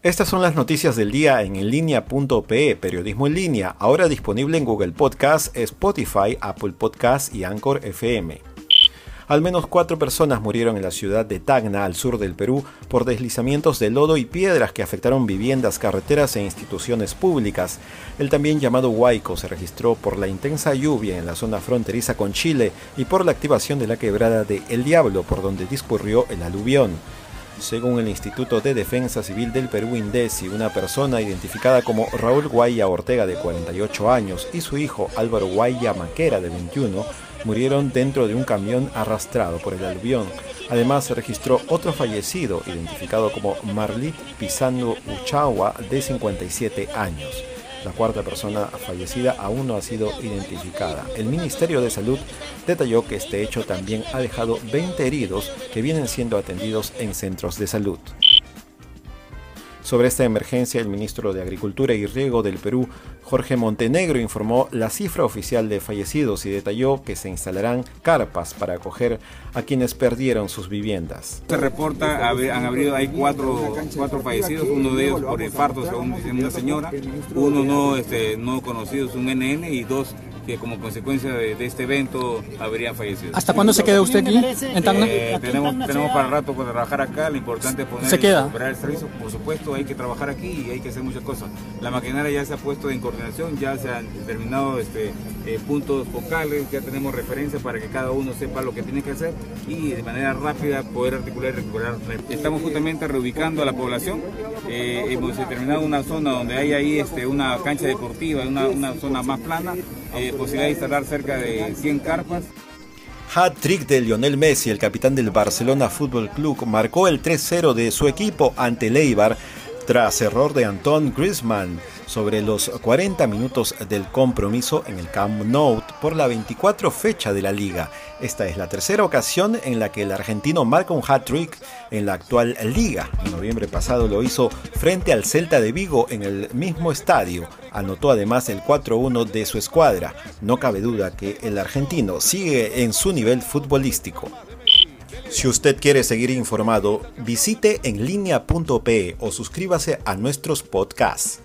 Estas son las noticias del día en enlinea.pe, periodismo en línea, ahora disponible en Google Podcast, Spotify, Apple Podcast y Anchor FM. Al menos cuatro personas murieron en la ciudad de Tacna, al sur del Perú, por deslizamientos de lodo y piedras que afectaron viviendas, carreteras e instituciones públicas. El también llamado Huayco se registró por la intensa lluvia en la zona fronteriza con Chile y por la activación de la quebrada de El Diablo, por donde discurrió el aluvión. Según el Instituto de Defensa Civil del Perú INDECI, una persona identificada como Raúl Guaya Ortega de 48 años y su hijo Álvaro Guaya Maquera de 21 murieron dentro de un camión arrastrado por el aluvión. Además se registró otro fallecido identificado como Marlit Pisando Uchagua de 57 años. La cuarta persona fallecida aún no ha sido identificada. El Ministerio de Salud detalló que este hecho también ha dejado 20 heridos que vienen siendo atendidos en centros de salud. Sobre esta emergencia, el ministro de Agricultura y Riego del Perú, Jorge Montenegro, informó la cifra oficial de fallecidos y detalló que se instalarán carpas para acoger a quienes perdieron sus viviendas. Se reporta, han habido, hay cuatro, cuatro fallecidos, uno de ellos por infarto, según una señora, uno no, este, no conocido, es un NN, y dos que como consecuencia de, este evento habrían fallecido. ¿Hasta cuándo se queda usted aquí en Tacna? Eh, tenemos, tenemos para rato para trabajar acá, lo importante es poner ¿Se queda? el servicio, por supuesto hay que trabajar aquí y hay que hacer muchas cosas. La maquinaria ya se ha puesto en coordinación, ya se han determinado este, eh, puntos focales, ya tenemos referencias para que cada uno sepa lo que tiene que hacer y de manera rápida poder articular y recuperar. Estamos justamente reubicando a la población, eh, hemos determinado una zona donde hay ahí este, una cancha deportiva, una, una zona más plana, eh, posibilidad de instalar cerca de 100 carpas. Hat-trick de Lionel Messi, el capitán del Barcelona Fútbol Club, marcó el 3-0 de su equipo ante Leibar tras error de Antoine Griezmann sobre los 40 minutos del compromiso en el Camp Nou por la 24 fecha de la liga. Esta es la tercera ocasión en la que el argentino marca un hat-trick en la actual liga. En noviembre pasado lo hizo frente al Celta de Vigo en el mismo estadio. Anotó además el 4-1 de su escuadra. No cabe duda que el argentino sigue en su nivel futbolístico. Si usted quiere seguir informado, visite en línea.pe o suscríbase a nuestros podcasts.